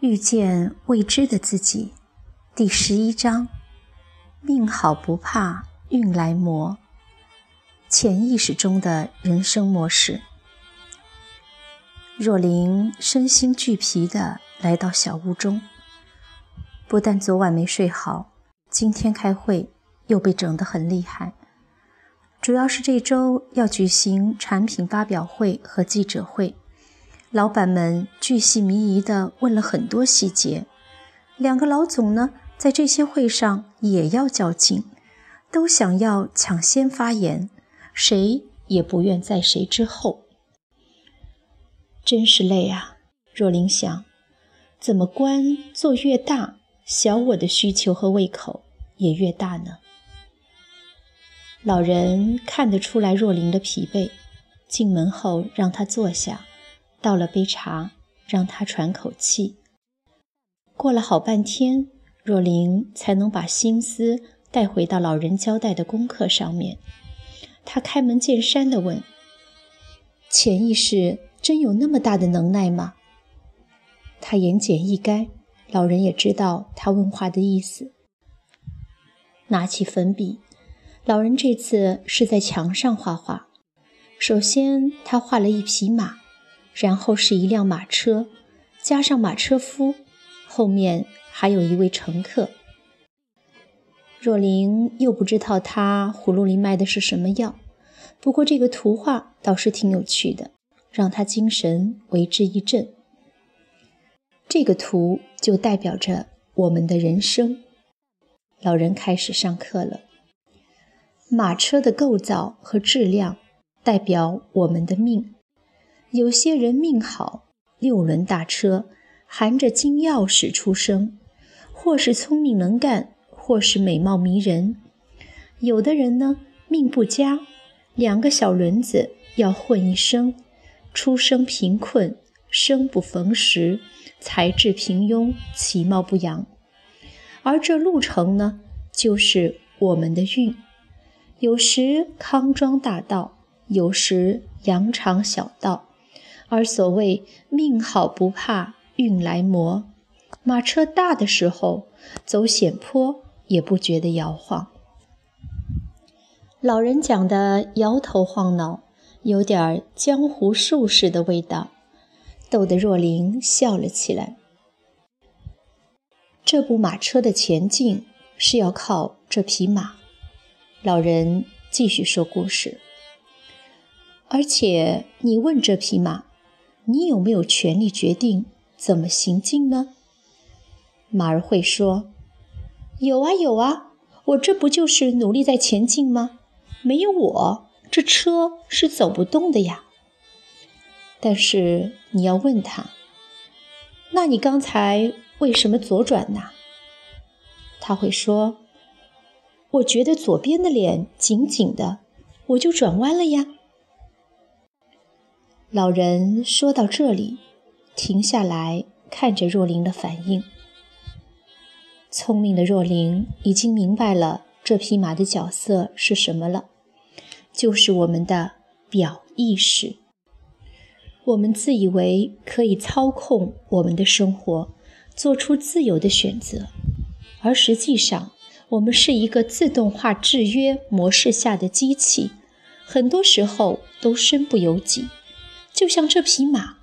遇见未知的自己，第十一章：命好不怕运来磨。潜意识中的人生模式。若琳身心俱疲地来到小屋中，不但昨晚没睡好，今天开会又被整得很厉害。主要是这周要举行产品发表会和记者会。老板们巨细靡遗地问了很多细节，两个老总呢，在这些会上也要较劲，都想要抢先发言，谁也不愿在谁之后。真是累啊！若琳想，怎么官做越大，小我的需求和胃口也越大呢？老人看得出来若琳的疲惫，进门后让她坐下。倒了杯茶，让他喘口气。过了好半天，若琳才能把心思带回到老人交代的功课上面。他开门见山地问：“潜意识真有那么大的能耐吗？”他言简意赅，老人也知道他问话的意思。拿起粉笔，老人这次是在墙上画画。首先，他画了一匹马。然后是一辆马车，加上马车夫，后面还有一位乘客。若琳又不知道他葫芦里卖的是什么药，不过这个图画倒是挺有趣的，让他精神为之一振。这个图就代表着我们的人生。老人开始上课了。马车的构造和质量代表我们的命。有些人命好，六轮大车，含着金钥匙出生，或是聪明能干，或是美貌迷人；有的人呢，命不佳，两个小轮子要混一生，出生贫困，生不逢时，才智平庸，其貌不扬。而这路程呢，就是我们的运，有时康庄大道，有时羊肠小道。而所谓命好不怕运来磨，马车大的时候走险坡也不觉得摇晃。老人讲的摇头晃脑，有点江湖术士的味道，逗得若琳笑了起来。这部马车的前进是要靠这匹马。老人继续说故事，而且你问这匹马。你有没有权利决定怎么行进呢？马儿会说：“有啊，有啊，我这不就是努力在前进吗？没有我，这车是走不动的呀。”但是你要问他：“那你刚才为什么左转呢？”他会说：“我觉得左边的脸紧紧的，我就转弯了呀。”老人说到这里，停下来看着若琳的反应。聪明的若琳已经明白了这匹马的角色是什么了，就是我们的表意识。我们自以为可以操控我们的生活，做出自由的选择，而实际上，我们是一个自动化制约模式下的机器，很多时候都身不由己。就像这匹马，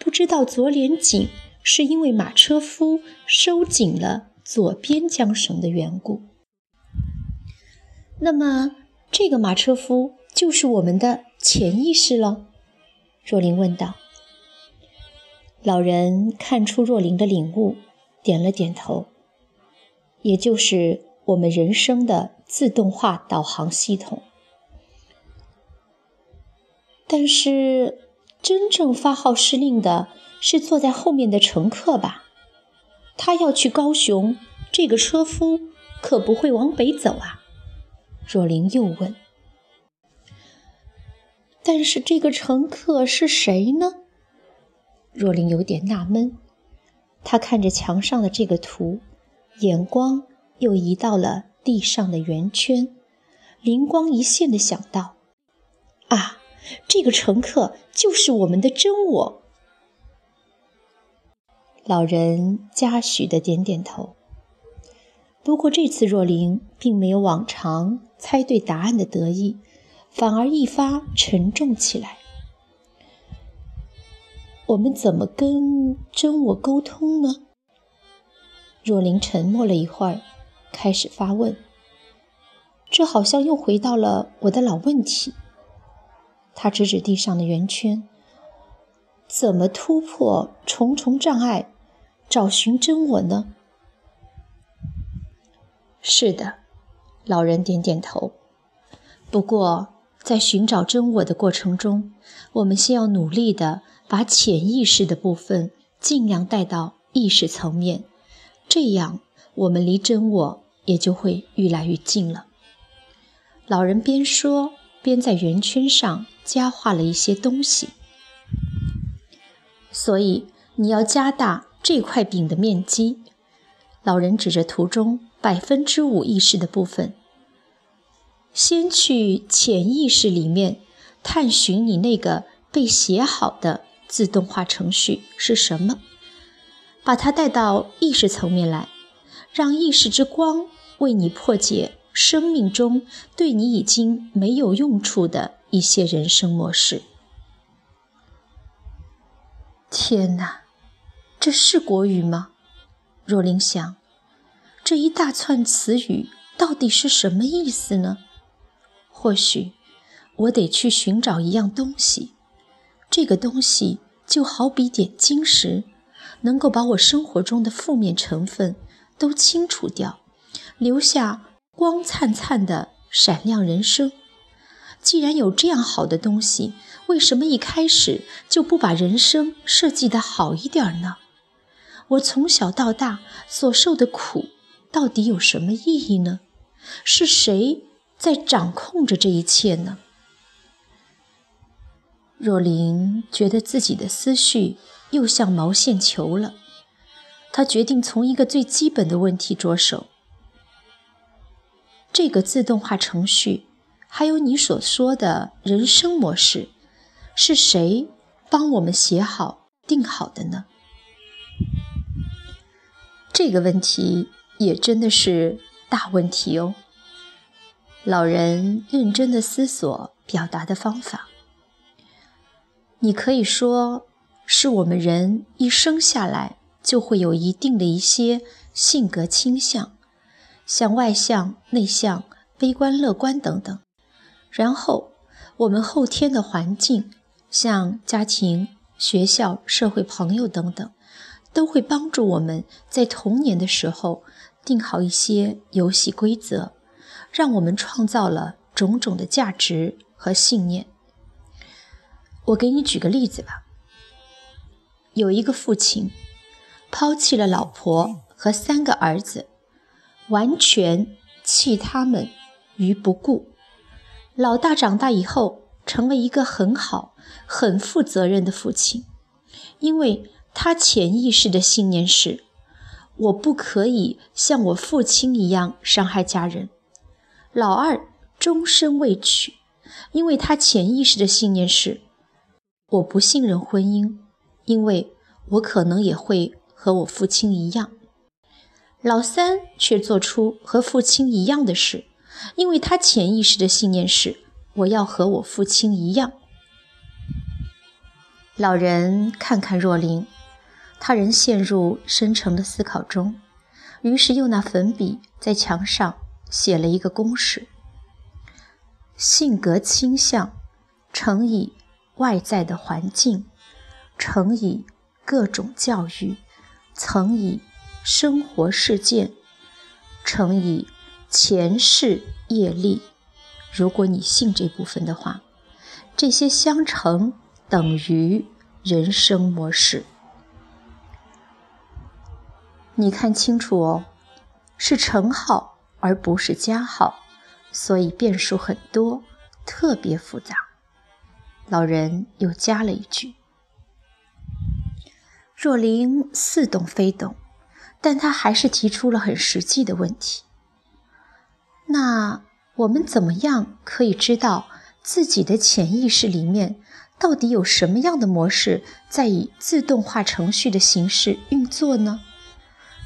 不知道左脸紧是因为马车夫收紧了左边缰绳的缘故。那么，这个马车夫就是我们的潜意识了？若琳问道。老人看出若琳的领悟，点了点头。也就是我们人生的自动化导航系统。但是。真正发号施令的是坐在后面的乘客吧？他要去高雄，这个车夫可不会往北走啊。若琳又问：“但是这个乘客是谁呢？”若琳有点纳闷，她看着墙上的这个图，眼光又移到了地上的圆圈，灵光一现的想到：“啊！”这个乘客就是我们的真我。老人嘉许的点点头。不过这次若琳并没有往常猜对答案的得意，反而一发沉重起来。我们怎么跟真我沟通呢？若琳沉默了一会儿，开始发问。这好像又回到了我的老问题。他指指地上的圆圈。怎么突破重重障碍，找寻真我呢？是的，老人点点头。不过，在寻找真我的过程中，我们先要努力的把潜意识的部分尽量带到意识层面，这样我们离真我也就会越来越近了。老人边说边在圆圈上加画了一些东西。所以你要加大这块饼的面积。老人指着图中百分之五意识的部分，先去潜意识里面探寻你那个被写好的自动化程序是什么，把它带到意识层面来，让意识之光为你破解生命中对你已经没有用处的一些人生模式。天哪，这是国语吗？若琳想，这一大串词语到底是什么意思呢？或许我得去寻找一样东西，这个东西就好比点金石，能够把我生活中的负面成分都清除掉，留下光灿灿的闪亮人生。既然有这样好的东西，为什么一开始就不把人生设计得好一点呢？我从小到大所受的苦，到底有什么意义呢？是谁在掌控着这一切呢？若琳觉得自己的思绪又像毛线球了，她决定从一个最基本的问题着手：这个自动化程序。还有你所说的人生模式，是谁帮我们写好、定好的呢？这个问题也真的是大问题哦。老人认真的思索表达的方法，你可以说是我们人一生下来就会有一定的一些性格倾向，像外向、内向、悲观、乐观等等。然后，我们后天的环境，像家庭、学校、社会、朋友等等，都会帮助我们在童年的时候定好一些游戏规则，让我们创造了种种的价值和信念。我给你举个例子吧。有一个父亲，抛弃了老婆和三个儿子，完全弃他们于不顾。老大长大以后，成为一个很好、很负责任的父亲，因为他潜意识的信念是：我不可以像我父亲一样伤害家人。老二终身未娶，因为他潜意识的信念是：我不信任婚姻，因为我可能也会和我父亲一样。老三却做出和父亲一样的事。因为他潜意识的信念是我要和我父亲一样。老人看看若琳，他仍陷入深沉的思考中，于是用那粉笔在墙上写了一个公式：性格倾向乘以外在的环境乘以各种教育乘以生活事件乘以。前世业力，如果你信这部分的话，这些相乘等于人生模式。你看清楚哦，是乘号而不是加号，所以变数很多，特别复杂。老人又加了一句：“若灵似懂非懂，但他还是提出了很实际的问题。”那我们怎么样可以知道自己的潜意识里面到底有什么样的模式在以自动化程序的形式运作呢？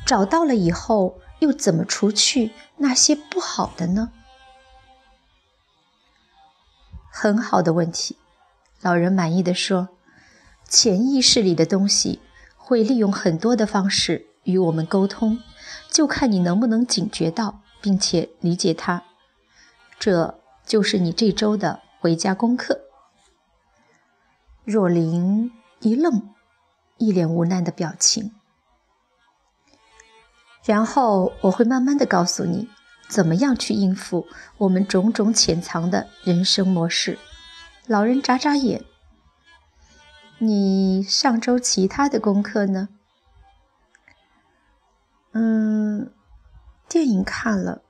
找到了以后，又怎么除去那些不好的呢？很好的问题，老人满意的说：“潜意识里的东西会利用很多的方式与我们沟通，就看你能不能警觉到，并且理解它。这就是你这周的回家功课。”若琳一愣，一脸无奈的表情。然后我会慢慢的告诉你，怎么样去应付我们种种潜藏的人生模式。老人眨眨眼。你上周其他的功课呢？嗯，电影看了，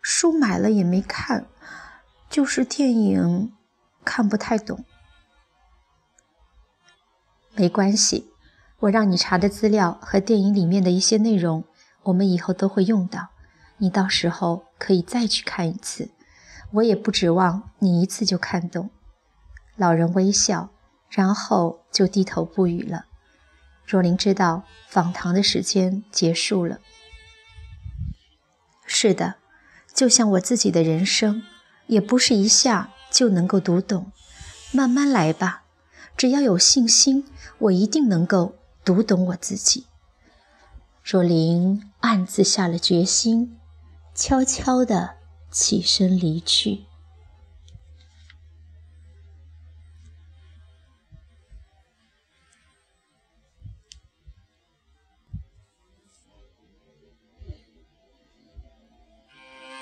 书买了也没看，就是电影看不太懂。没关系，我让你查的资料和电影里面的一些内容，我们以后都会用到。你到时候可以再去看一次。我也不指望你一次就看懂。老人微笑，然后就低头不语了。若琳知道访谈的时间结束了。是的，就像我自己的人生，也不是一下就能够读懂，慢慢来吧。只要有信心，我一定能够读懂我自己。若琳暗自下了决心，悄悄地起身离去。